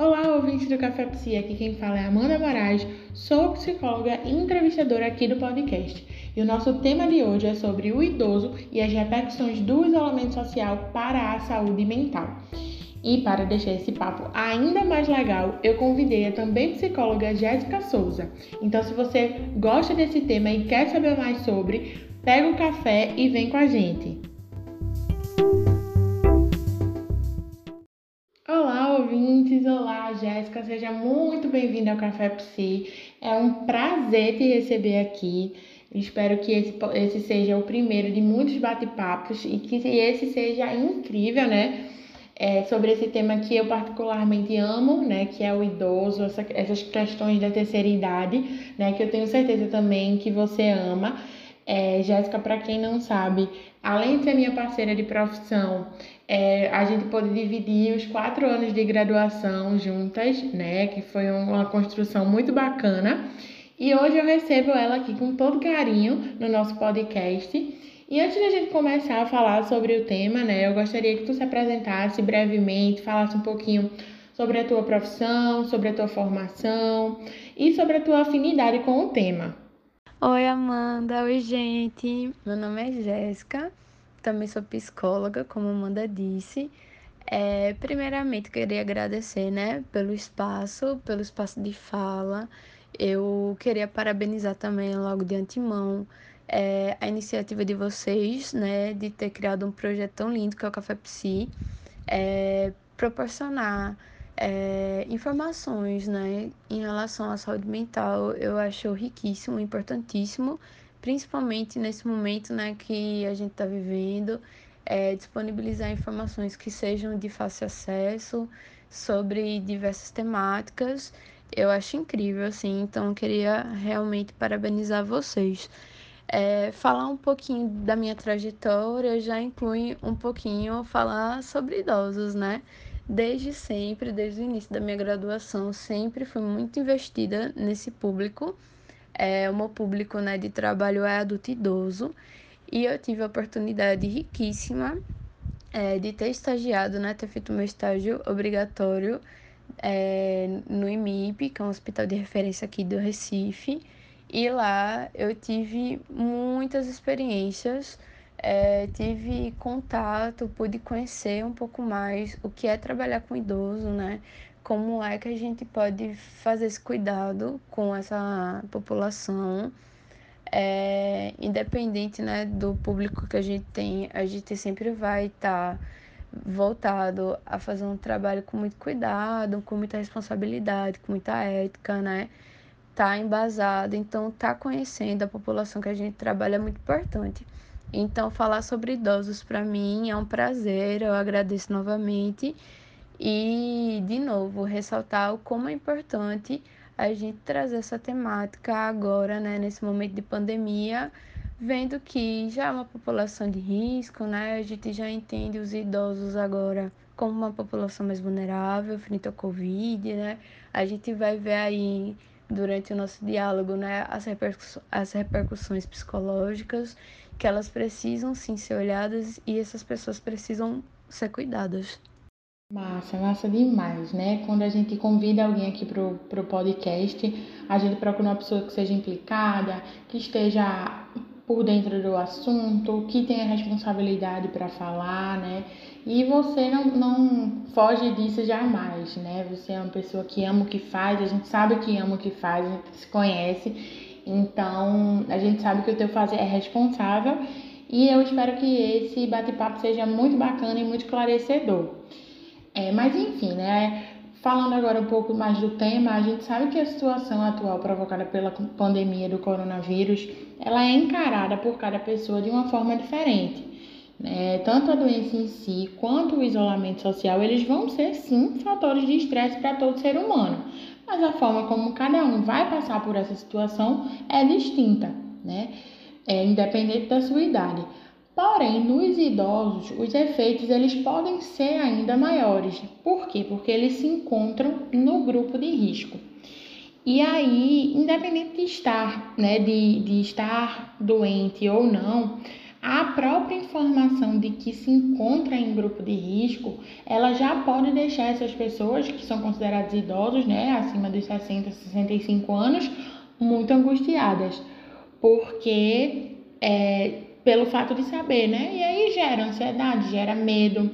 Olá, ouvintes do Café Psi, aqui quem fala é Amanda Moraes, sou psicóloga e entrevistadora aqui do podcast. E o nosso tema de hoje é sobre o idoso e as repercussões do isolamento social para a saúde mental. E para deixar esse papo ainda mais legal, eu convidei a também psicóloga Jéssica Souza. Então, se você gosta desse tema e quer saber mais sobre, pega o café e vem com a gente. Olá, Jéssica! Seja muito bem-vinda ao Café Psi. É um prazer te receber aqui. Espero que esse, esse seja o primeiro de muitos bate-papos e que esse seja incrível, né? É, sobre esse tema que eu particularmente amo, né? Que é o idoso, essa, essas questões da terceira idade, né? Que eu tenho certeza também que você ama. É, Jéssica, para quem não sabe, além de ser minha parceira de profissão, é, a gente pôde dividir os quatro anos de graduação juntas, né? Que foi uma construção muito bacana. E hoje eu recebo ela aqui com todo carinho no nosso podcast. E antes da gente começar a falar sobre o tema, né? Eu gostaria que tu se apresentasse brevemente, falasse um pouquinho sobre a tua profissão, sobre a tua formação e sobre a tua afinidade com o tema. Oi, Amanda. Oi, gente. Meu nome é Jéssica. Também sou psicóloga, como Amanda disse. É, primeiramente, queria agradecer, né, pelo espaço, pelo espaço de fala. Eu queria parabenizar também, logo de antemão, é, a iniciativa de vocês, né, de ter criado um projeto tão lindo que é o Café Psi, é, proporcionar é, informações né, em relação à saúde mental eu acho riquíssimo, importantíssimo, principalmente nesse momento né, que a gente está vivendo, é, disponibilizar informações que sejam de fácil acesso sobre diversas temáticas. Eu acho incrível, assim, então queria realmente parabenizar vocês. É, falar um pouquinho da minha trajetória já inclui um pouquinho falar sobre idosos, né? Desde sempre, desde o início da minha graduação, sempre fui muito investida nesse público. É, o meu público né, de trabalho é adulto idoso e eu tive a oportunidade riquíssima é, de ter estagiado, né, ter feito meu estágio obrigatório é, no IMIP, que é um hospital de referência aqui do Recife. E lá eu tive muitas experiências é, tive contato, pude conhecer um pouco mais o que é trabalhar com idoso, né? Como é que a gente pode fazer esse cuidado com essa população, é, independente né, do público que a gente tem, a gente sempre vai estar tá voltado a fazer um trabalho com muito cuidado, com muita responsabilidade, com muita ética, né? Tá embasado, então tá conhecendo a população que a gente trabalha é muito importante. Então, falar sobre idosos para mim é um prazer, eu agradeço novamente. E, de novo, ressaltar o como é importante a gente trazer essa temática agora, né, nesse momento de pandemia, vendo que já é uma população de risco, né? A gente já entende os idosos agora como uma população mais vulnerável frente ao Covid, né? A gente vai ver aí durante o nosso diálogo, né, as, repercussões, as repercussões psicológicas que elas precisam sim ser olhadas e essas pessoas precisam ser cuidadas. Massa, massa demais, né? Quando a gente convida alguém aqui pro, pro podcast, a gente procura uma pessoa que seja implicada, que esteja por dentro do assunto, que tenha responsabilidade para falar, né? E você não, não foge disso jamais, né? Você é uma pessoa que ama o que faz, a gente sabe que ama o que faz, a gente se conhece então, a gente sabe que o teu fazer é responsável e eu espero que esse bate-papo seja muito bacana e muito esclarecedor. É, mas enfim, né? Falando agora um pouco mais do tema, a gente sabe que a situação atual provocada pela pandemia do coronavírus, ela é encarada por cada pessoa de uma forma diferente. Né? Tanto a doença em si quanto o isolamento social, eles vão ser sim fatores de estresse para todo ser humano mas a forma como cada um vai passar por essa situação é distinta, né? É independente da sua idade. Porém, nos idosos, os efeitos eles podem ser ainda maiores. Por quê? Porque eles se encontram no grupo de risco. E aí, independente de estar, né, de, de estar doente ou não, a própria informação de que se encontra em grupo de risco, ela já pode deixar essas pessoas que são consideradas idosos, né, acima dos 60, 65 anos, muito angustiadas, porque é, pelo fato de saber, né? E aí gera ansiedade, gera medo,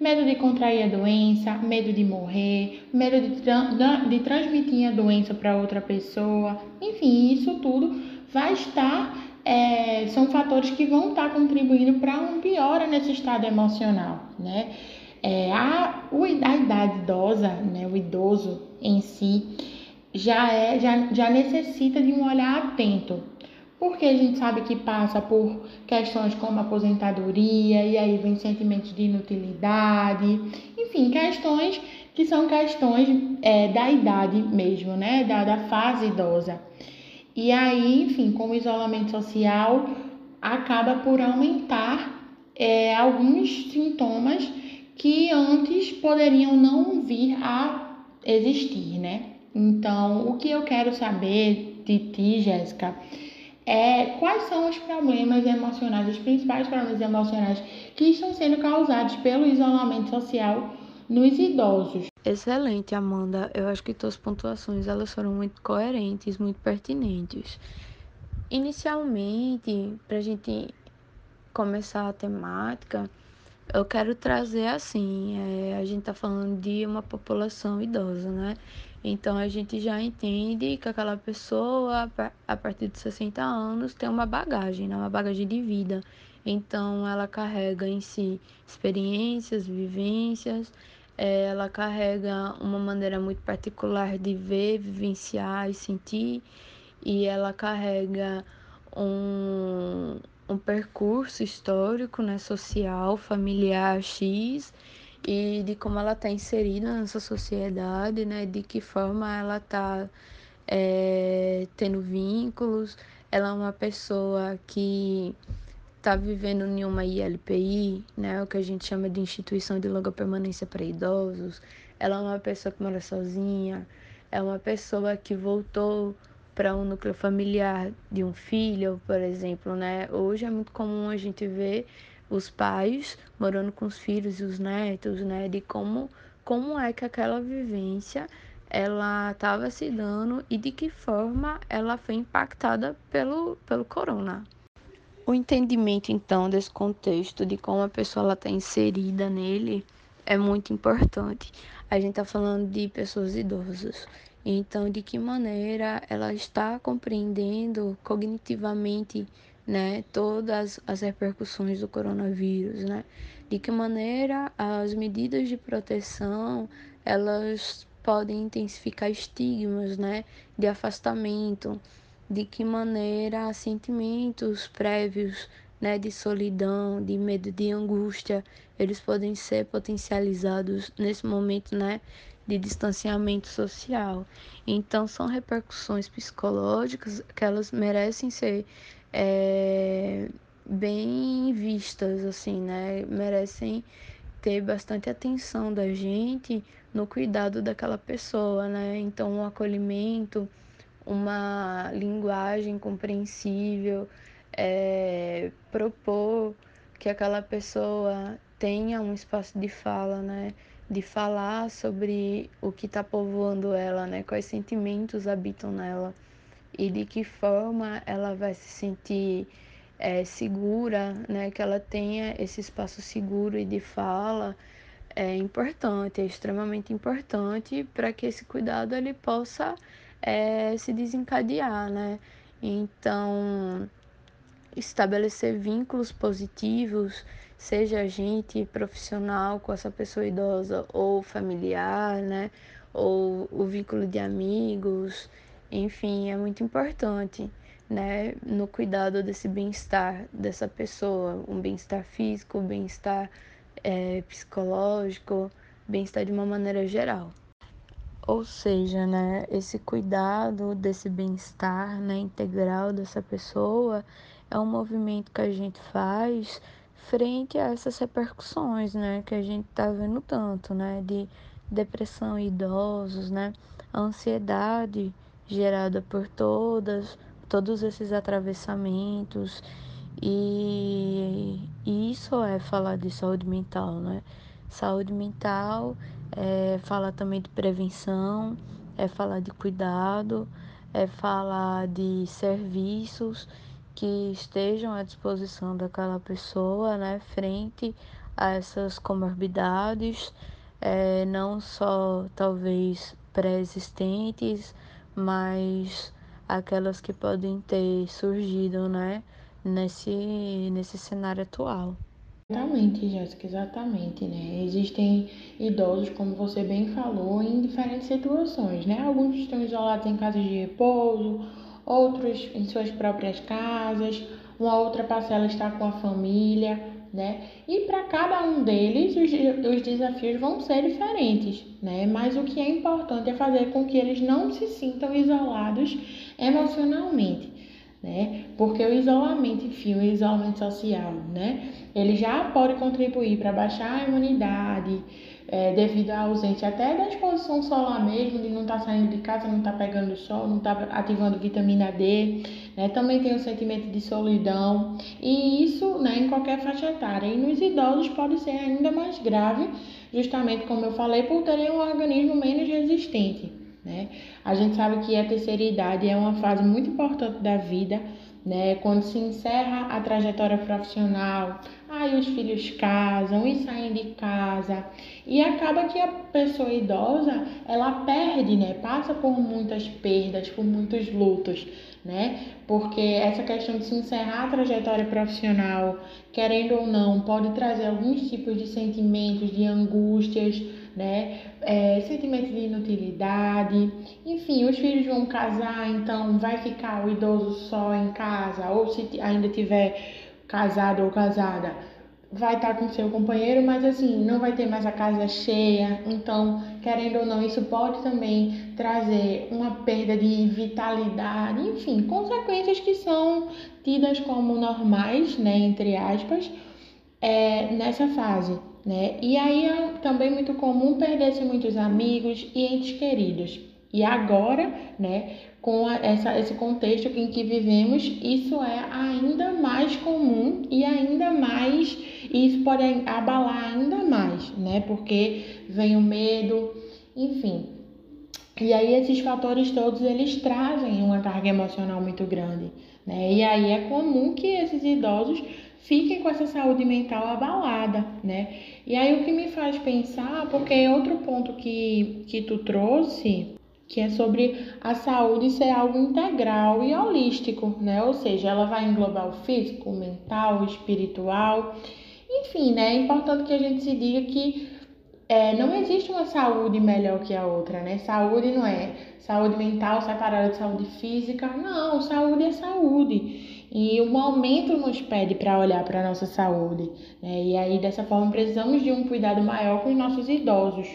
medo de contrair a doença, medo de morrer, medo de, tra de transmitir a doença para outra pessoa, enfim, isso tudo vai estar é, são fatores que vão estar contribuindo para um piora nesse estado emocional, né? É, a, a idade idosa, né, o idoso em si, já, é, já, já necessita de um olhar atento, porque a gente sabe que passa por questões como aposentadoria, e aí vem sentimentos de inutilidade, enfim, questões que são questões é, da idade mesmo, né, da, da fase idosa. E aí, enfim, com o isolamento social, acaba por aumentar é, alguns sintomas que antes poderiam não vir a existir, né? Então, o que eu quero saber de ti, Jéssica, é quais são os problemas emocionais, os principais problemas emocionais que estão sendo causados pelo isolamento social nos idosos. Excelente, Amanda. Eu acho que tuas pontuações elas foram muito coerentes, muito pertinentes. Inicialmente, para a gente começar a temática, eu quero trazer assim, é, a gente está falando de uma população idosa, né? Então a gente já entende que aquela pessoa, a partir de 60 anos, tem uma bagagem, né? uma bagagem de vida. Então ela carrega em si experiências, vivências, é, ela carrega uma maneira muito particular de ver, vivenciar e sentir, e ela carrega um, um percurso histórico, né, social, familiar X, e de como ela está inserida nessa sociedade, né, de que forma ela está é, tendo vínculos. Ela é uma pessoa que está vivendo em uma ILPI, né, o que a gente chama de instituição de longa permanência para idosos. Ela é uma pessoa que mora sozinha, é uma pessoa que voltou para um núcleo familiar de um filho, por exemplo, né? Hoje é muito comum a gente ver os pais morando com os filhos e os netos, né? De como como é que aquela vivência ela estava se dando e de que forma ela foi impactada pelo pelo corona. O entendimento, então, desse contexto, de como a pessoa está inserida nele, é muito importante. A gente está falando de pessoas idosas. Então, de que maneira ela está compreendendo cognitivamente né, todas as repercussões do coronavírus, né? De que maneira as medidas de proteção, elas podem intensificar estigmas, né, de afastamento, de que maneira sentimentos prévios né, de solidão, de medo, de angústia, eles podem ser potencializados nesse momento né, de distanciamento social. Então, são repercussões psicológicas que elas merecem ser é, bem vistas, assim, né? Merecem ter bastante atenção da gente no cuidado daquela pessoa, né? Então, o acolhimento uma linguagem compreensível, é, propor que aquela pessoa tenha um espaço de fala, né? De falar sobre o que está povoando ela, né? Quais sentimentos habitam nela e de que forma ela vai se sentir é, segura, né? Que ela tenha esse espaço seguro e de fala é importante, é extremamente importante para que esse cuidado ele possa é, se desencadear, né? Então, estabelecer vínculos positivos, seja a gente profissional com essa pessoa idosa ou familiar, né? Ou o vínculo de amigos, enfim, é muito importante, né? No cuidado desse bem-estar dessa pessoa, um bem-estar físico, um bem-estar é, psicológico, bem-estar de uma maneira geral. Ou seja, né, esse cuidado desse bem-estar né, integral dessa pessoa é um movimento que a gente faz frente a essas repercussões, né, que a gente está vendo tanto, né, de depressão em idosos, né, ansiedade gerada por todas, todos esses atravessamentos E, e isso é falar de saúde mental, né? Saúde mental é falar também de prevenção, é falar de cuidado, é falar de serviços que estejam à disposição daquela pessoa, né, frente a essas comorbidades, é, não só talvez pré-existentes, mas aquelas que podem ter surgido, né, nesse, nesse cenário atual. Exatamente, Jéssica, exatamente, né? Existem idosos, como você bem falou, em diferentes situações, né? Alguns estão isolados em casas de repouso, outros em suas próprias casas, uma outra parcela está com a família, né? E para cada um deles os, os desafios vão ser diferentes, né? Mas o que é importante é fazer com que eles não se sintam isolados emocionalmente, né? Porque o isolamento, enfim, o isolamento social, né? Ele já pode contribuir para baixar a imunidade, é, devido à ausência até da exposição solar mesmo, de não estar tá saindo de casa, não estar tá pegando sol, não estar tá ativando vitamina D, né? Também tem o sentimento de solidão, e isso né, em qualquer faixa etária. E nos idosos pode ser ainda mais grave, justamente como eu falei, por terem um organismo menos resistente. Né? A gente sabe que a terceira idade é uma fase muito importante da vida, né? Quando se encerra a trajetória profissional, aí os filhos casam e saem de casa e acaba que a pessoa idosa ela perde, né? Passa por muitas perdas, por muitos lutos, né? Porque essa questão de se encerrar a trajetória profissional, querendo ou não, pode trazer alguns tipos de sentimentos, de angústias, né? É, sentimento de inutilidade, enfim, os filhos vão casar, então vai ficar o idoso só em casa, ou se ainda tiver casado ou casada, vai estar com seu companheiro, mas assim, não vai ter mais a casa cheia, então, querendo ou não, isso pode também trazer uma perda de vitalidade, enfim, consequências que são tidas como normais, né, entre aspas, é, nessa fase. Né? E aí é também muito comum perder-se muitos amigos e entes queridos. E agora, né, com essa, esse contexto em que vivemos, isso é ainda mais comum e ainda mais, isso pode abalar ainda mais, né? Porque vem o medo, enfim. E aí esses fatores todos eles trazem uma carga emocional muito grande, né? E aí é comum que esses idosos fiquem com essa saúde mental abalada, né? E aí o que me faz pensar, porque é outro ponto que, que tu trouxe, que é sobre a saúde ser algo integral e holístico, né? Ou seja, ela vai englobar o físico, o mental, o espiritual, enfim, né? É importante que a gente se diga que é, não existe uma saúde melhor que a outra, né? Saúde não é saúde mental separada de saúde física, não, saúde é saúde. E o momento nos pede para olhar para a nossa saúde. Né? E aí, dessa forma, precisamos de um cuidado maior com os nossos idosos.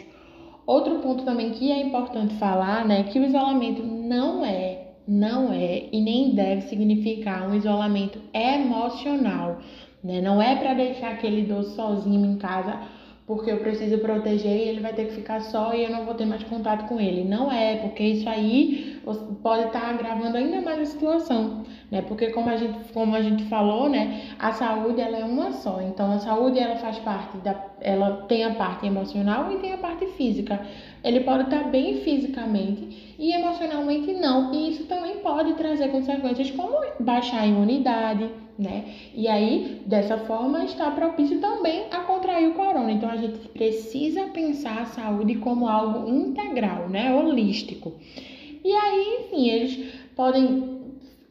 Outro ponto também que é importante falar, né, que o isolamento não é, não é e nem deve significar um isolamento emocional, né? Não é para deixar aquele idoso sozinho em casa porque eu preciso proteger e ele vai ter que ficar só e eu não vou ter mais contato com ele. Não é, porque isso aí pode estar agravando ainda mais a situação, né? Porque como a gente, como a gente falou, né, a saúde ela é uma só. Então a saúde ela faz parte da ela tem a parte emocional e tem a parte física. Ele pode estar bem fisicamente e emocionalmente não. E isso também pode trazer consequências como baixar a imunidade, né? E aí, dessa forma, está propício também a contrair o corona. Então, a gente precisa pensar a saúde como algo integral, né? Holístico. E aí, enfim, eles podem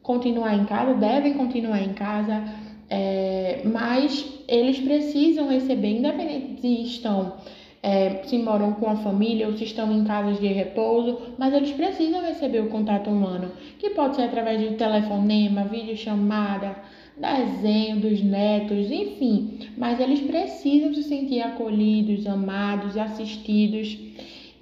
continuar em casa, devem continuar em casa, é, mas eles precisam receber, independente se estão é, se moram com a família ou se estão em casas de repouso, mas eles precisam receber o contato humano, que pode ser através de telefonema, videochamada, desenho dos netos, enfim, mas eles precisam se sentir acolhidos, amados, assistidos.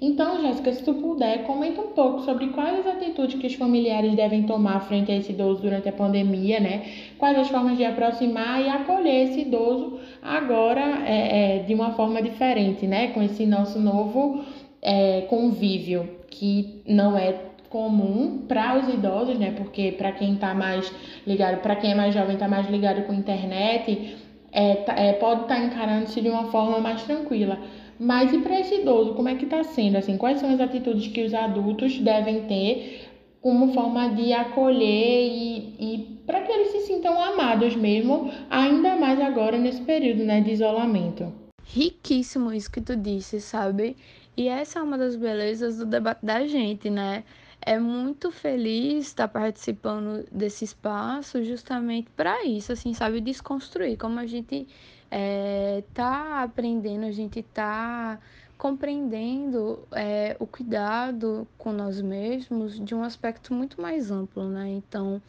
Então, Jéssica, se tu puder, comenta um pouco sobre quais as atitudes que os familiares devem tomar frente a esse idoso durante a pandemia, né? Quais as formas de aproximar e acolher esse idoso agora é, é, de uma forma diferente, né? Com esse nosso novo é, convívio, que não é comum para os idosos, né? Porque para quem está mais ligado, para quem é mais jovem, está mais ligado com a internet, é, tá, é pode estar tá encarando-se de uma forma mais tranquila. Mas e para esse idoso, como é que está sendo? Assim, quais são as atitudes que os adultos devem ter como forma de acolher e, e para que eles se sintam amados mesmo, ainda mais agora nesse período né, de isolamento? Riquíssimo isso que tu disse, sabe? E essa é uma das belezas do debate da gente, né? É muito feliz estar participando desse espaço justamente para isso, assim, sabe? Desconstruir como a gente é, tá aprendendo, a gente tá compreendendo é, o cuidado com nós mesmos de um aspecto muito mais amplo, né? Então,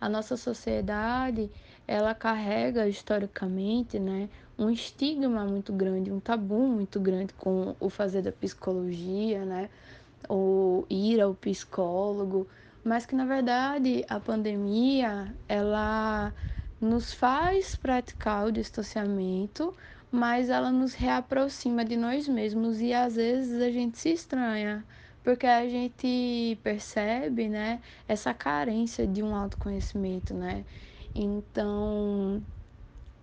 a nossa sociedade, ela carrega historicamente, né, um estigma muito grande, um tabu muito grande com o fazer da psicologia, né? Ou ir ao psicólogo, mas que na verdade a pandemia ela nos faz praticar o distanciamento, mas ela nos reaproxima de nós mesmos e às vezes a gente se estranha, porque a gente percebe, né, essa carência de um autoconhecimento, né? Então,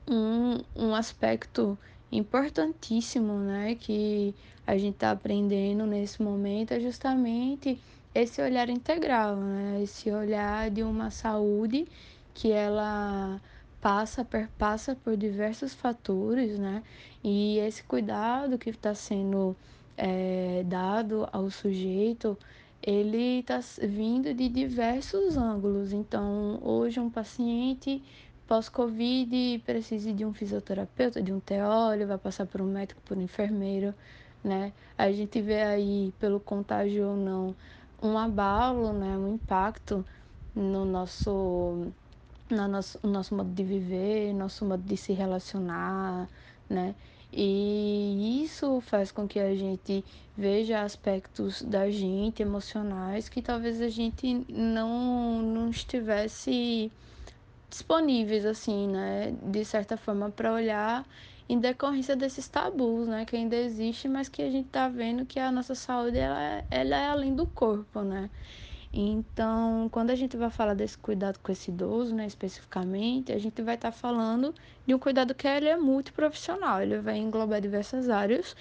um, um aspecto importantíssimo, né, que a gente está aprendendo nesse momento é justamente esse olhar integral, né, esse olhar de uma saúde que ela passa, perpassa por diversos fatores, né, e esse cuidado que está sendo é, dado ao sujeito, ele está vindo de diversos ângulos. Então, hoje um paciente pós-Covid precisa de um fisioterapeuta, de um teólogo, vai passar por um médico, por um enfermeiro, né? A gente vê aí, pelo contágio ou não, um abalo, né? um impacto no nosso, no nosso, no nosso modo de viver, nosso modo de se relacionar, né? E isso faz com que a gente veja aspectos da gente emocionais que talvez a gente não, não estivesse disponíveis, assim, né, de certa forma, para olhar em decorrência desses tabus, né, que ainda existe, mas que a gente está vendo que a nossa saúde ela, é, ela é além do corpo, né. Então, quando a gente vai falar desse cuidado com esse idoso, né, especificamente, a gente vai estar tá falando de um cuidado que ele é muito profissional, ele vai englobar diversas áreas,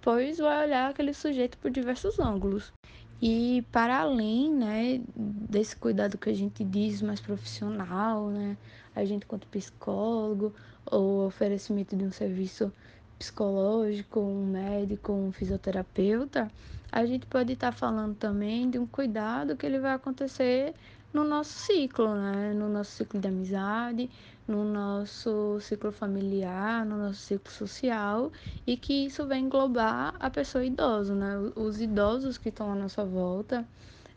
pois vai olhar aquele sujeito por diversos ângulos. E para além, né, desse cuidado que a gente diz mais profissional, né, a gente quanto psicólogo, ou oferecimento de um serviço psicológico, um médico, um fisioterapeuta, a gente pode estar falando também de um cuidado que ele vai acontecer no nosso ciclo, né, no nosso ciclo de amizade, no nosso ciclo familiar, no nosso ciclo social e que isso vai englobar a pessoa idosa, né? Os idosos que estão à nossa volta.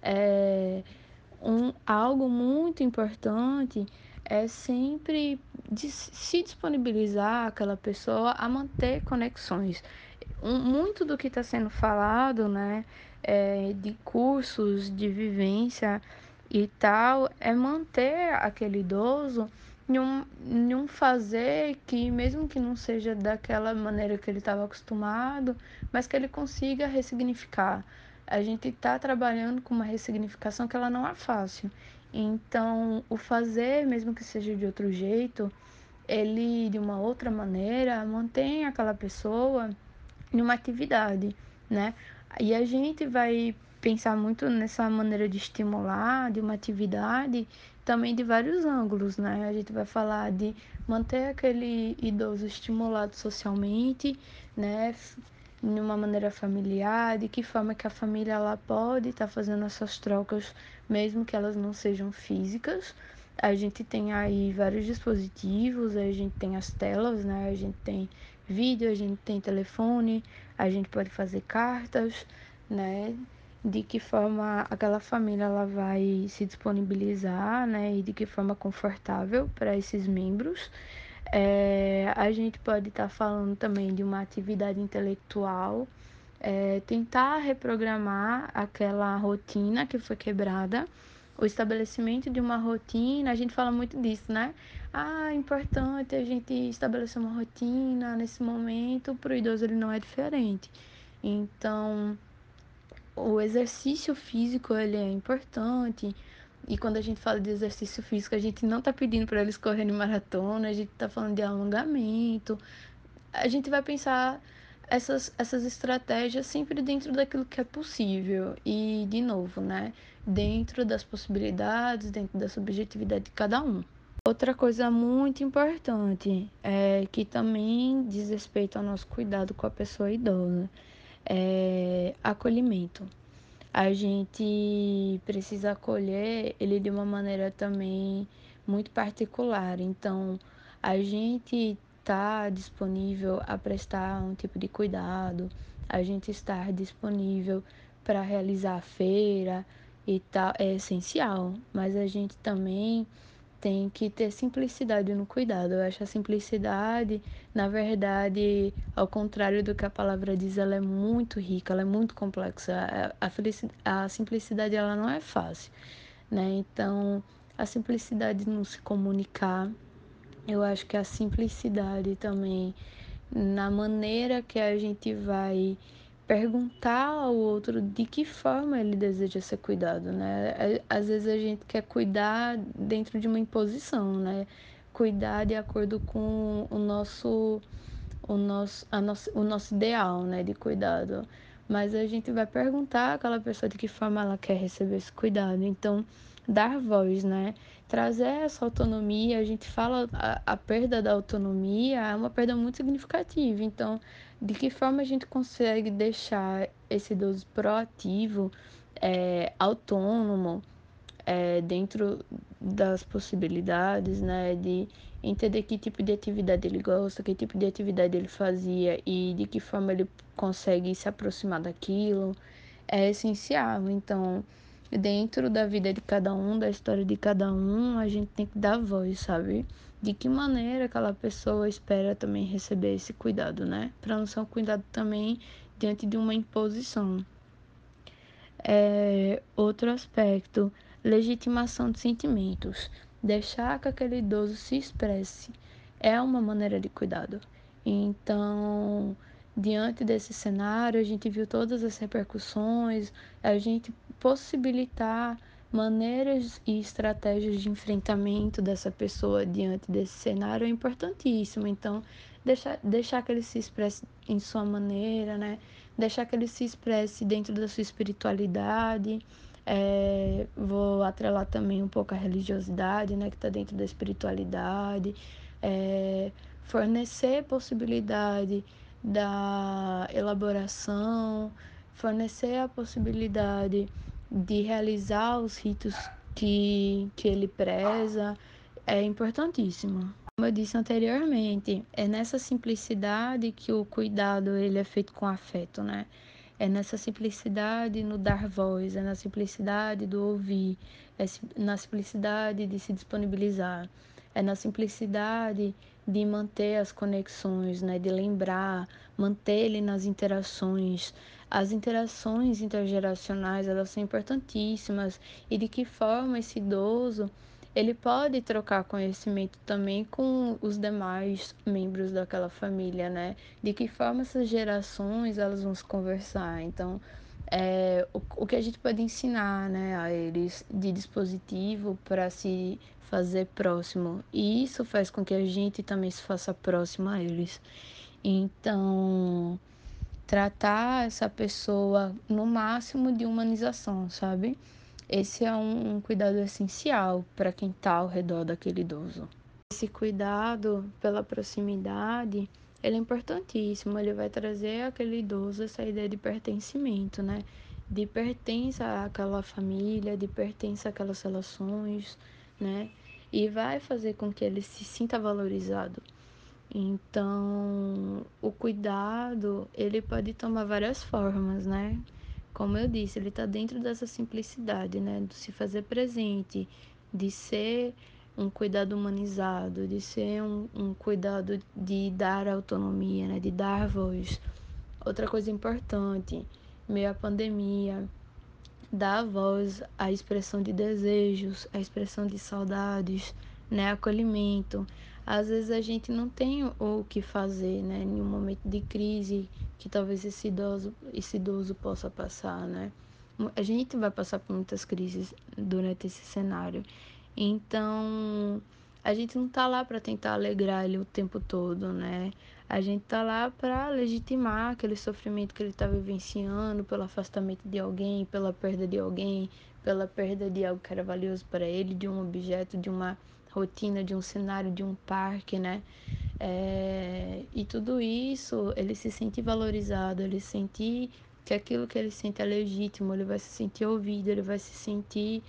É um, algo muito importante é sempre de se disponibilizar aquela pessoa a manter conexões. Um, muito do que está sendo falado, né, é, de cursos de vivência e tal, é manter aquele idoso em um, em um fazer que, mesmo que não seja daquela maneira que ele estava acostumado, mas que ele consiga ressignificar. A gente está trabalhando com uma ressignificação que ela não é fácil. Então, o fazer, mesmo que seja de outro jeito, ele, de uma outra maneira, mantém aquela pessoa em uma atividade, né? E a gente vai pensar muito nessa maneira de estimular de uma atividade também de vários ângulos, né? A gente vai falar de manter aquele idoso estimulado socialmente, né? De uma maneira familiar, de que forma que a família ela pode estar tá fazendo essas trocas, mesmo que elas não sejam físicas. A gente tem aí vários dispositivos, a gente tem as telas, né? A gente tem vídeo, a gente tem telefone, a gente pode fazer cartas, né? de que forma aquela família ela vai se disponibilizar, né, e de que forma confortável para esses membros. É, a gente pode estar tá falando também de uma atividade intelectual, é, tentar reprogramar aquela rotina que foi quebrada, o estabelecimento de uma rotina, a gente fala muito disso, né? Ah, é importante a gente estabelecer uma rotina nesse momento, para o idoso ele não é diferente. Então, o exercício físico ele é importante. E quando a gente fala de exercício físico, a gente não está pedindo para eles correrem maratona, a gente está falando de alongamento. A gente vai pensar essas, essas estratégias sempre dentro daquilo que é possível. E, de novo, né? Dentro das possibilidades, dentro da subjetividade de cada um. Outra coisa muito importante é que também diz respeito ao nosso cuidado com a pessoa idosa é acolhimento. A gente precisa acolher ele de uma maneira também muito particular. Então, a gente está disponível a prestar um tipo de cuidado, a gente estar disponível para realizar a feira e tal é essencial, mas a gente também tem que ter simplicidade no cuidado. Eu acho a simplicidade, na verdade, ao contrário do que a palavra diz, ela é muito rica, ela é muito complexa. A, a, a simplicidade ela não é fácil, né? Então, a simplicidade no se comunicar, eu acho que a simplicidade também na maneira que a gente vai perguntar ao outro de que forma ele deseja ser cuidado, né? Às vezes a gente quer cuidar dentro de uma imposição, né? Cuidar de acordo com o nosso o nosso, a nosso, o nosso ideal, né, de cuidado. Mas a gente vai perguntar àquela pessoa de que forma ela quer receber esse cuidado. Então, dar voz, né? Trazer essa autonomia, a gente fala a, a perda da autonomia é uma perda muito significativa. Então, de que forma a gente consegue deixar esse idoso proativo, é, autônomo, é, dentro das possibilidades, né, de entender que tipo de atividade ele gosta, que tipo de atividade ele fazia e de que forma ele consegue se aproximar daquilo, é essencial. Então, dentro da vida de cada um, da história de cada um, a gente tem que dar voz, sabe? De que maneira aquela pessoa espera também receber esse cuidado, né? Para não ser um cuidado também diante de uma imposição. É, outro aspecto, legitimação de sentimentos. Deixar que aquele idoso se expresse é uma maneira de cuidado. Então, diante desse cenário, a gente viu todas as repercussões, a gente possibilitar maneiras e estratégias de enfrentamento dessa pessoa diante desse cenário é importantíssimo. Então, deixar, deixar que ele se expresse em sua maneira, né? Deixar que ele se expresse dentro da sua espiritualidade. É, vou atrelar também um pouco a religiosidade, né? Que está dentro da espiritualidade. É, fornecer possibilidade da elaboração, fornecer a possibilidade de realizar os ritos que, que ele preza, é importantíssimo. Como eu disse anteriormente, é nessa simplicidade que o cuidado ele é feito com afeto, né? É nessa simplicidade no dar voz, é na simplicidade do ouvir, é na simplicidade de se disponibilizar, é na simplicidade de manter as conexões, né, de lembrar, manter ele nas interações. As interações intergeracionais, elas são importantíssimas e de que forma esse idoso ele pode trocar conhecimento também com os demais membros daquela família, né? De que forma essas gerações elas vão se conversar. Então, é, o, o que a gente pode ensinar né, a eles de dispositivo para se fazer próximo. E isso faz com que a gente também se faça próximo a eles. Então, tratar essa pessoa no máximo de humanização, sabe? Esse é um, um cuidado essencial para quem está ao redor daquele idoso. Esse cuidado pela proximidade, ele é importantíssimo, ele vai trazer àquele idoso essa ideia de pertencimento, né? De pertença àquela família, de pertença àquelas relações, né? e vai fazer com que ele se sinta valorizado. Então, o cuidado, ele pode tomar várias formas, né? Como eu disse, ele está dentro dessa simplicidade, né? De se fazer presente, de ser um cuidado humanizado, de ser um, um cuidado de dar autonomia, né? De dar voz. Outra coisa importante, meio à pandemia, dar voz à expressão de desejos, à expressão de saudades, né, acolhimento. às vezes a gente não tem o que fazer, né? Em um momento de crise que talvez esse idoso, esse idoso possa passar, né? A gente vai passar por muitas crises durante esse cenário. Então, a gente não tá lá para tentar alegrar ele o tempo todo, né? A gente tá lá para legitimar aquele sofrimento que ele tá vivenciando pelo afastamento de alguém, pela perda de alguém, pela perda de algo que era valioso para ele, de um objeto, de uma rotina, de um cenário, de um parque, né? É, e tudo isso, ele se sente valorizado, ele sente que aquilo que ele sente é legítimo, ele vai se sentir ouvido, ele vai se sentir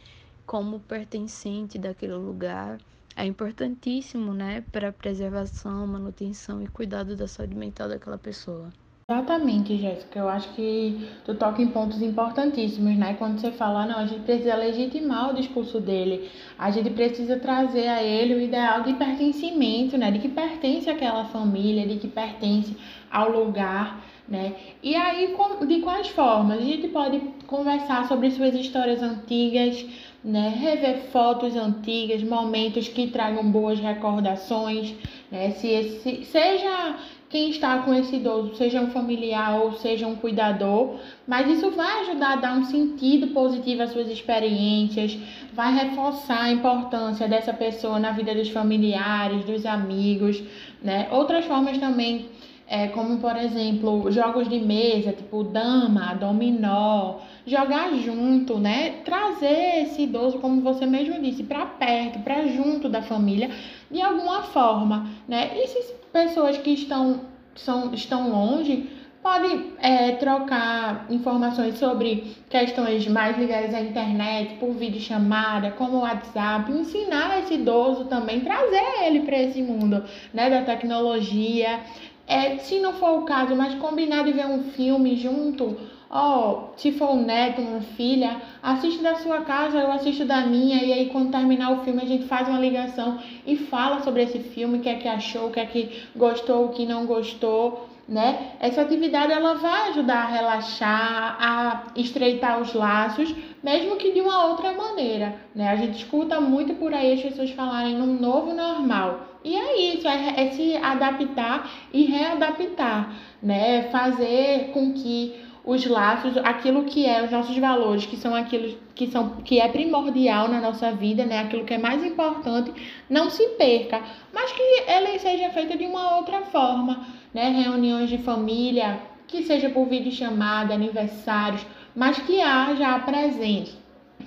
como pertencente daquele lugar. É importantíssimo, né, para a preservação, manutenção e cuidado da saúde mental daquela pessoa. Exatamente, Jéssica. Eu acho que tu toca em pontos importantíssimos, né? Quando você fala, não, a gente precisa legitimar o discurso dele, a gente precisa trazer a ele o ideal de pertencimento, né? De que pertence àquela família, de que pertence ao lugar, né? E aí, de quais formas? A gente pode conversar sobre suas histórias antigas, né? Rever fotos antigas, momentos que tragam boas recordações, né? Se esse, seja quem está com esse idoso, seja um familiar ou seja um cuidador, mas isso vai ajudar a dar um sentido positivo às suas experiências, vai reforçar a importância dessa pessoa na vida dos familiares, dos amigos, né? Outras formas também, é, como por exemplo, jogos de mesa, tipo dama, dominó, jogar junto, né? Trazer esse idoso, como você mesmo disse, para perto, para junto da família, de alguma forma, né? E se pessoas que estão, são, estão longe podem é, trocar informações sobre questões mais ligadas à internet, por videochamada, como WhatsApp, ensinar esse idoso também, trazer ele para esse mundo né, da tecnologia. É, se não for o caso, mas combinar de ver um filme junto ó, oh, se for um neto, uma filha, assiste da sua casa, eu assisto da minha, e aí quando terminar o filme a gente faz uma ligação e fala sobre esse filme, o que é que achou, o que é que gostou, o que não gostou, né? Essa atividade ela vai ajudar a relaxar, a estreitar os laços, mesmo que de uma outra maneira, né? A gente escuta muito por aí as pessoas falarem num novo normal. E é isso, é, é se adaptar e readaptar, né? Fazer com que os laços, aquilo que é os nossos valores, que são aquilo que são que é primordial na nossa vida, né? Aquilo que é mais importante, não se perca, mas que ele seja feita de uma outra forma, né? Reuniões de família, que seja por vídeo chamada, aniversários, mas que haja a presença,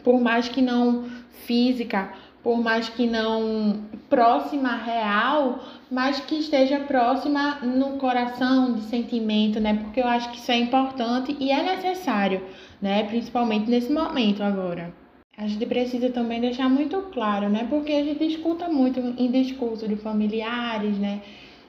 por mais que não física, por mais que não próxima real, mas que esteja próxima no coração, de sentimento, né? Porque eu acho que isso é importante e é necessário, né? Principalmente nesse momento agora. A gente precisa também deixar muito claro, né? Porque a gente escuta muito em discurso de familiares, né?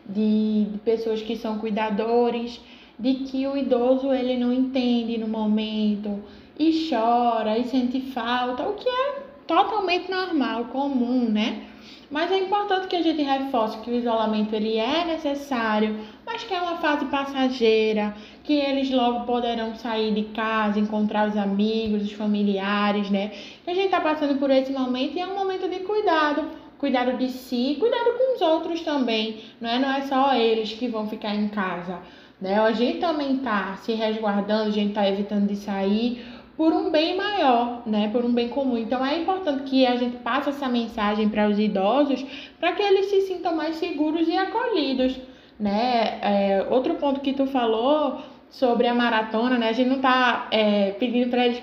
De, de pessoas que são cuidadores, de que o idoso ele não entende no momento e chora e sente falta, o que é totalmente normal, comum, né? Mas é importante que a gente reforce que o isolamento ele é necessário, mas que é uma fase passageira, que eles logo poderão sair de casa, encontrar os amigos, os familiares, né? Que a gente está passando por esse momento e é um momento de cuidado, cuidado de si, cuidado com os outros também, não é? Não é só eles que vão ficar em casa, né? A gente também tá se resguardando, a gente tá evitando de sair por um bem maior, né, por um bem comum. Então é importante que a gente passe essa mensagem para os idosos para que eles se sintam mais seguros e acolhidos, né? É, outro ponto que tu falou sobre a maratona, né? A gente não está é, pedindo para eles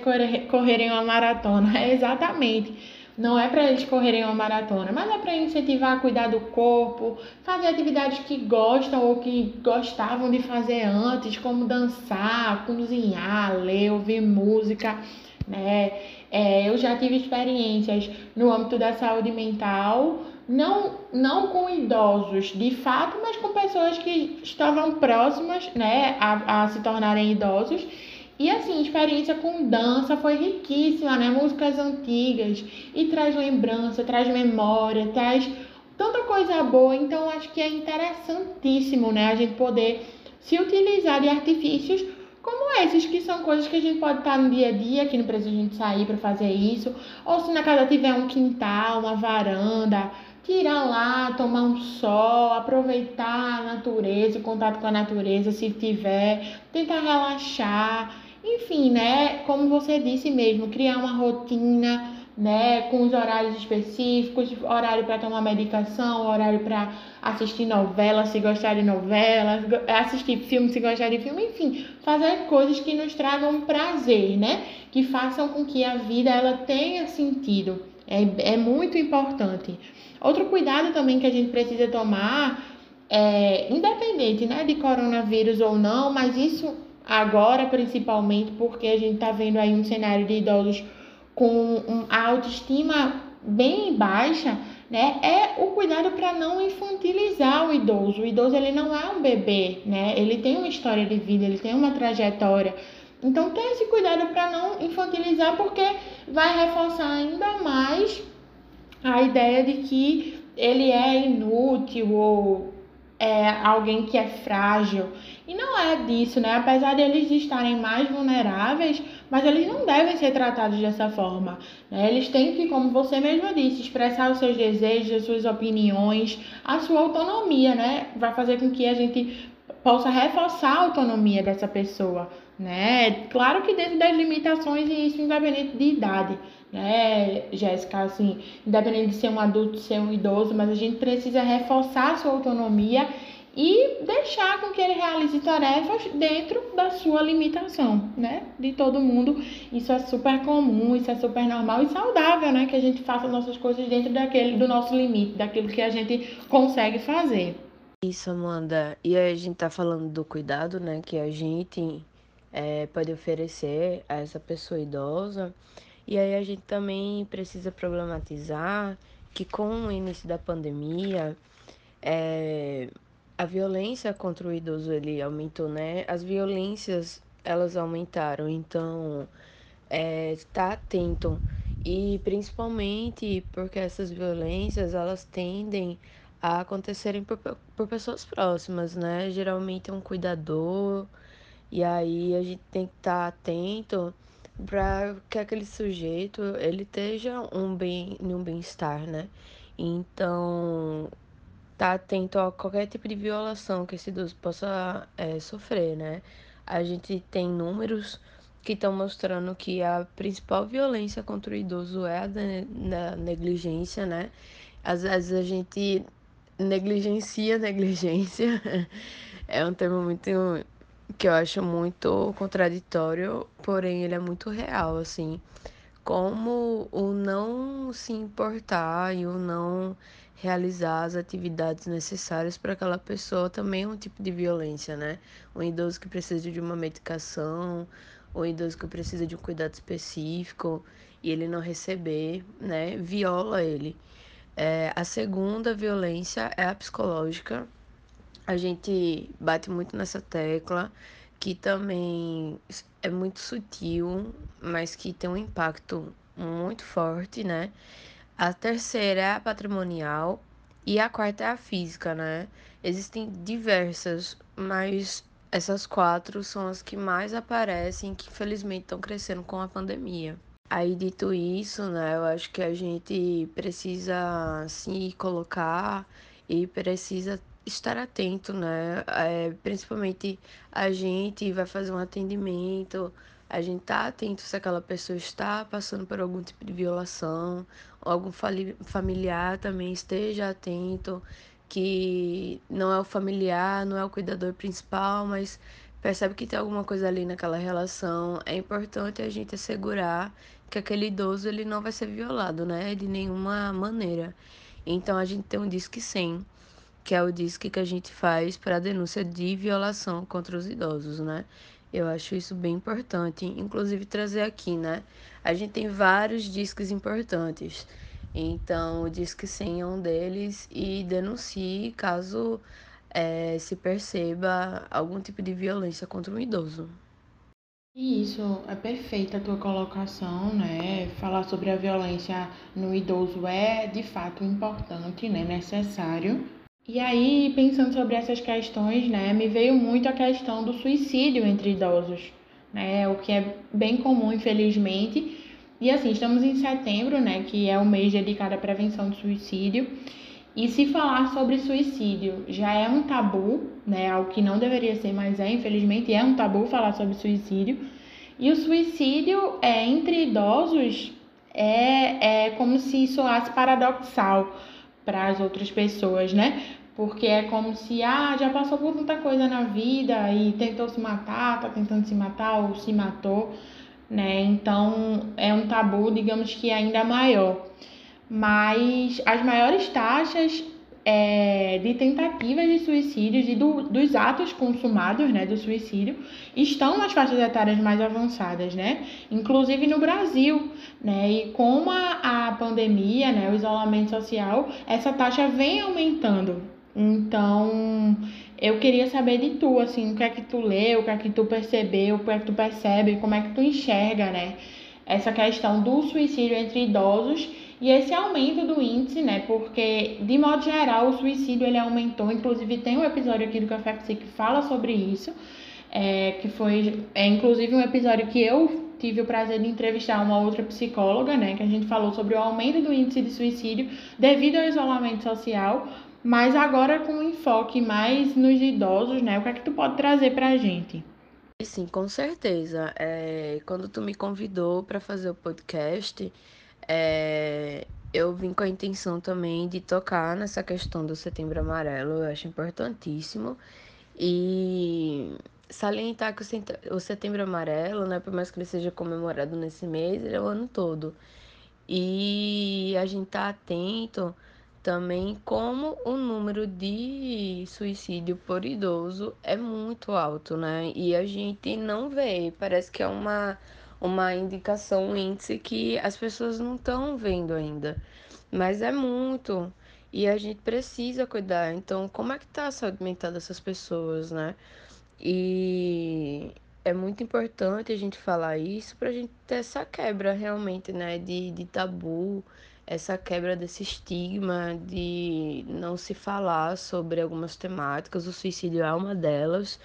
correrem uma maratona, é exatamente não é para eles correrem uma maratona, mas é para incentivar a cuidar do corpo, fazer atividades que gostam ou que gostavam de fazer antes, como dançar, cozinhar, ler, ouvir música, né? É, eu já tive experiências no âmbito da saúde mental, não, não com idosos de fato, mas com pessoas que estavam próximas né, a, a se tornarem idosos e assim, a experiência com dança foi riquíssima, né? Músicas antigas e traz lembrança, traz memória, traz tanta coisa boa. Então, acho que é interessantíssimo, né? A gente poder se utilizar de artifícios como esses, que são coisas que a gente pode estar no dia a dia, que não precisa a gente sair para fazer isso. Ou se na casa tiver um quintal, uma varanda, tirar lá, tomar um sol, aproveitar a natureza, o contato com a natureza, se tiver, tentar relaxar, enfim, né? Como você disse mesmo, criar uma rotina, né? Com os horários específicos, horário para tomar medicação, horário para assistir novela, se gostar de novela, assistir filme, se gostar de filme, enfim, fazer coisas que nos tragam prazer, né? Que façam com que a vida ela tenha sentido. É, é muito importante. Outro cuidado também que a gente precisa tomar, é, independente né, de coronavírus ou não, mas isso agora principalmente porque a gente está vendo aí um cenário de idosos com a autoestima bem baixa, né? É o cuidado para não infantilizar o idoso. O idoso ele não é um bebê, né? Ele tem uma história de vida, ele tem uma trajetória. Então tem esse cuidado para não infantilizar porque vai reforçar ainda mais a ideia de que ele é inútil ou é alguém que é frágil. E não é disso, né? Apesar de eles estarem mais vulneráveis, mas eles não devem ser tratados dessa forma. Né? Eles têm que, como você mesmo disse, expressar os seus desejos, as suas opiniões, a sua autonomia, né? Vai fazer com que a gente possa reforçar a autonomia dessa pessoa, né? Claro que dentro das limitações e isso independente de idade né, Jéssica, assim, independente de ser um adulto, ser um idoso, mas a gente precisa reforçar a sua autonomia e deixar com que ele realize tarefas dentro da sua limitação, né? De todo mundo. Isso é super comum, isso é super normal e saudável, né? Que a gente faça nossas coisas dentro daquele do nosso limite, daquilo que a gente consegue fazer. Isso, Amanda. E aí a gente tá falando do cuidado, né? Que a gente é, pode oferecer a essa pessoa idosa. E aí a gente também precisa problematizar que com o início da pandemia, é, a violência contra o idoso ele aumentou, né? As violências elas aumentaram, então é, tá atento e principalmente porque essas violências elas tendem a acontecerem por, por pessoas próximas, né? Geralmente é um cuidador e aí a gente tem que estar tá atento para que aquele sujeito ele esteja um bem um bem-estar, né? Então, tá atento a qualquer tipo de violação que esse idoso possa é, sofrer, né? A gente tem números que estão mostrando que a principal violência contra o idoso é a da negligência, né? Às vezes a gente negligencia negligência. é um termo muito que eu acho muito contraditório, porém ele é muito real, assim. Como o não se importar e o não realizar as atividades necessárias para aquela pessoa também é um tipo de violência, né? Um idoso que precisa de uma medicação, um idoso que precisa de um cuidado específico e ele não receber, né? Viola ele. É, a segunda violência é a psicológica, a gente bate muito nessa tecla, que também é muito sutil, mas que tem um impacto muito forte, né? A terceira é a patrimonial e a quarta é a física, né? Existem diversas, mas essas quatro são as que mais aparecem, que infelizmente estão crescendo com a pandemia. Aí, dito isso, né, eu acho que a gente precisa se colocar e precisa estar atento, né? É, principalmente a gente vai fazer um atendimento, a gente tá atento se aquela pessoa está passando por algum tipo de violação, algum familiar também esteja atento, que não é o familiar, não é o cuidador principal, mas percebe que tem alguma coisa ali naquela relação. É importante a gente assegurar que aquele idoso ele não vai ser violado, né? De nenhuma maneira. Então a gente tem um disque 100 que é o disque que a gente faz para denúncia de violação contra os idosos, né? Eu acho isso bem importante, inclusive trazer aqui, né? A gente tem vários discos importantes. Então, o Disque 100 é um deles e denuncie caso é, se perceba algum tipo de violência contra um idoso. Isso, é perfeita a tua colocação, né? Falar sobre a violência no idoso é de fato importante, né? Necessário e aí, pensando sobre essas questões, né, me veio muito a questão do suicídio entre idosos, né, o que é bem comum, infelizmente. E assim, estamos em setembro, né, que é o mês dedicado à prevenção do suicídio. E se falar sobre suicídio já é um tabu, né? Algo que não deveria ser, mas é, infelizmente, é um tabu falar sobre suicídio. E o suicídio é, entre idosos é, é como se soasse paradoxal para as outras pessoas, né? Porque é como se, ah, já passou por muita coisa na vida e tentou se matar, tá tentando se matar ou se matou, né? Então é um tabu, digamos que ainda maior mas as maiores taxas é, de tentativas de suicídios e do, dos atos consumados né, do suicídio estão nas faixas etárias mais avançadas, né? Inclusive no Brasil, né? E com a, a pandemia, né, o isolamento social, essa taxa vem aumentando. Então, eu queria saber de tu, assim, o que é que tu leu, o que é que tu percebeu, o que é que tu percebe, como é que tu enxerga, né? Essa questão do suicídio entre idosos e esse aumento do índice, né, porque de modo geral o suicídio ele aumentou, inclusive tem um episódio aqui do Café Psi que fala sobre isso, é, que foi, é, inclusive um episódio que eu tive o prazer de entrevistar uma outra psicóloga, né, que a gente falou sobre o aumento do índice de suicídio devido ao isolamento social, mas agora com um enfoque mais nos idosos, né, o que é que tu pode trazer pra gente? Sim, com certeza. É, quando tu me convidou para fazer o podcast, é, eu vim com a intenção também de tocar nessa questão do Setembro Amarelo, eu acho importantíssimo. E salientar que o Setembro Amarelo, né, por mais que ele seja comemorado nesse mês, ele é o ano todo. E a gente tá atento também como o número de suicídio por idoso é muito alto, né? E a gente não vê, parece que é uma uma indicação, um índice que as pessoas não estão vendo ainda. Mas é muito. E a gente precisa cuidar. Então, como é que tá a saúde mental dessas pessoas, né? E é muito importante a gente falar isso para a gente ter essa quebra realmente, né? De, de tabu, essa quebra desse estigma de não se falar sobre algumas temáticas. O suicídio é uma delas.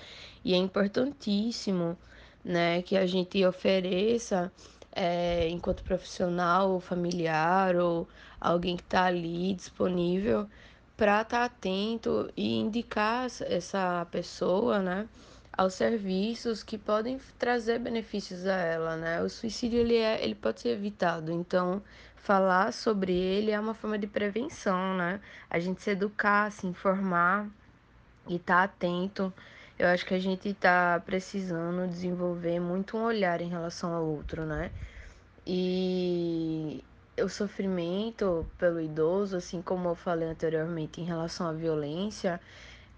E é importantíssimo né, que a gente ofereça é, enquanto profissional ou familiar ou alguém que está ali disponível para estar tá atento e indicar essa pessoa, né, aos serviços que podem trazer benefícios a ela, né? O suicídio ele é, ele pode ser evitado, então falar sobre ele é uma forma de prevenção, né? A gente se educar, se informar e estar tá atento eu acho que a gente está precisando desenvolver muito um olhar em relação ao outro, né? E o sofrimento pelo idoso, assim como eu falei anteriormente em relação à violência,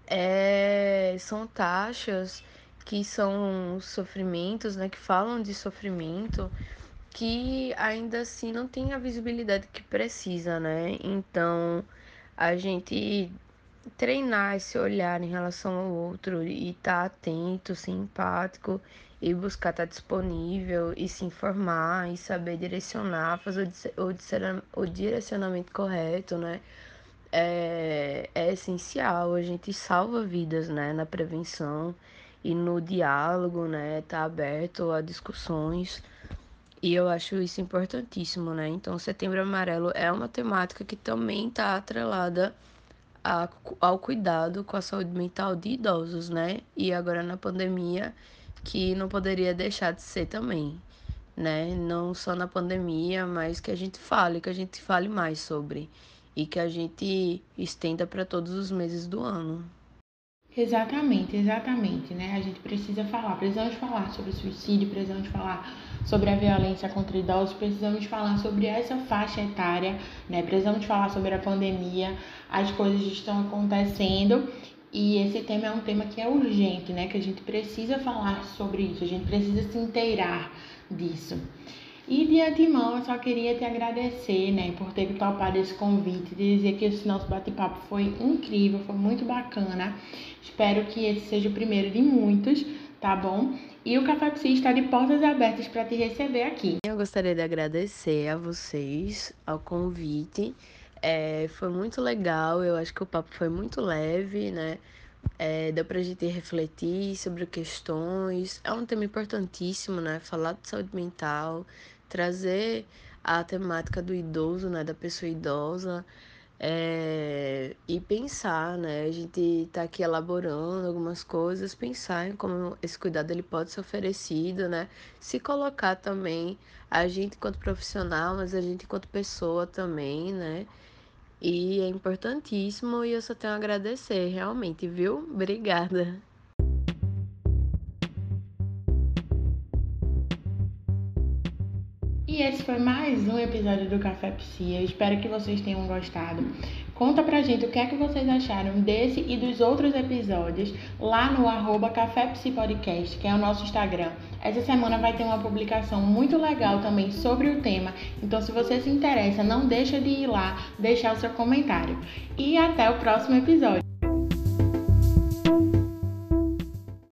é, são taxas que são sofrimentos, né, que falam de sofrimento, que ainda assim não tem a visibilidade que precisa, né? Então, a gente treinar esse olhar em relação ao outro e estar tá atento, simpático e buscar estar tá disponível e se informar e saber direcionar, fazer o, direcionamento correto, né? É, é essencial, a gente salva vidas, né, na prevenção e no diálogo, né, tá aberto a discussões. E eu acho isso importantíssimo, né? Então, Setembro Amarelo é uma temática que também está atrelada a, ao cuidado com a saúde mental de idosos, né? E agora na pandemia, que não poderia deixar de ser também, né? Não só na pandemia, mas que a gente fale, que a gente fale mais sobre e que a gente estenda para todos os meses do ano. Exatamente, exatamente, né? A gente precisa falar, precisamos falar sobre suicídio, precisamos falar sobre a violência contra idosos, precisamos falar sobre essa faixa etária, né? Precisamos falar sobre a pandemia, as coisas estão acontecendo e esse tema é um tema que é urgente, né? Que a gente precisa falar sobre isso, a gente precisa se inteirar disso. E de antemão, eu só queria te agradecer, né, por ter topado esse convite, de dizer que esse nosso bate-papo foi incrível, foi muito bacana. Espero que esse seja o primeiro de muitos, tá bom? E o Café Psi está de portas abertas para te receber aqui. Eu gostaria de agradecer a vocês ao convite. É, foi muito legal, eu acho que o papo foi muito leve, né? É, deu pra gente refletir sobre questões. É um tema importantíssimo, né? Falar de saúde mental, trazer a temática do idoso, né, da pessoa idosa, É, e pensar, né? A gente tá aqui elaborando algumas coisas, pensar em como esse cuidado ele pode ser oferecido, né? Se colocar também a gente enquanto profissional, mas a gente enquanto pessoa também, né? E é importantíssimo e eu só tenho a agradecer, realmente, viu? Obrigada. E esse foi mais um episódio do Café Psi. Eu espero que vocês tenham gostado. Conta pra gente o que é que vocês acharam desse e dos outros episódios lá no arroba Café Psi Podcast, que é o nosso Instagram. Essa semana vai ter uma publicação muito legal também sobre o tema. Então, se você se interessa, não deixa de ir lá deixar o seu comentário. E até o próximo episódio.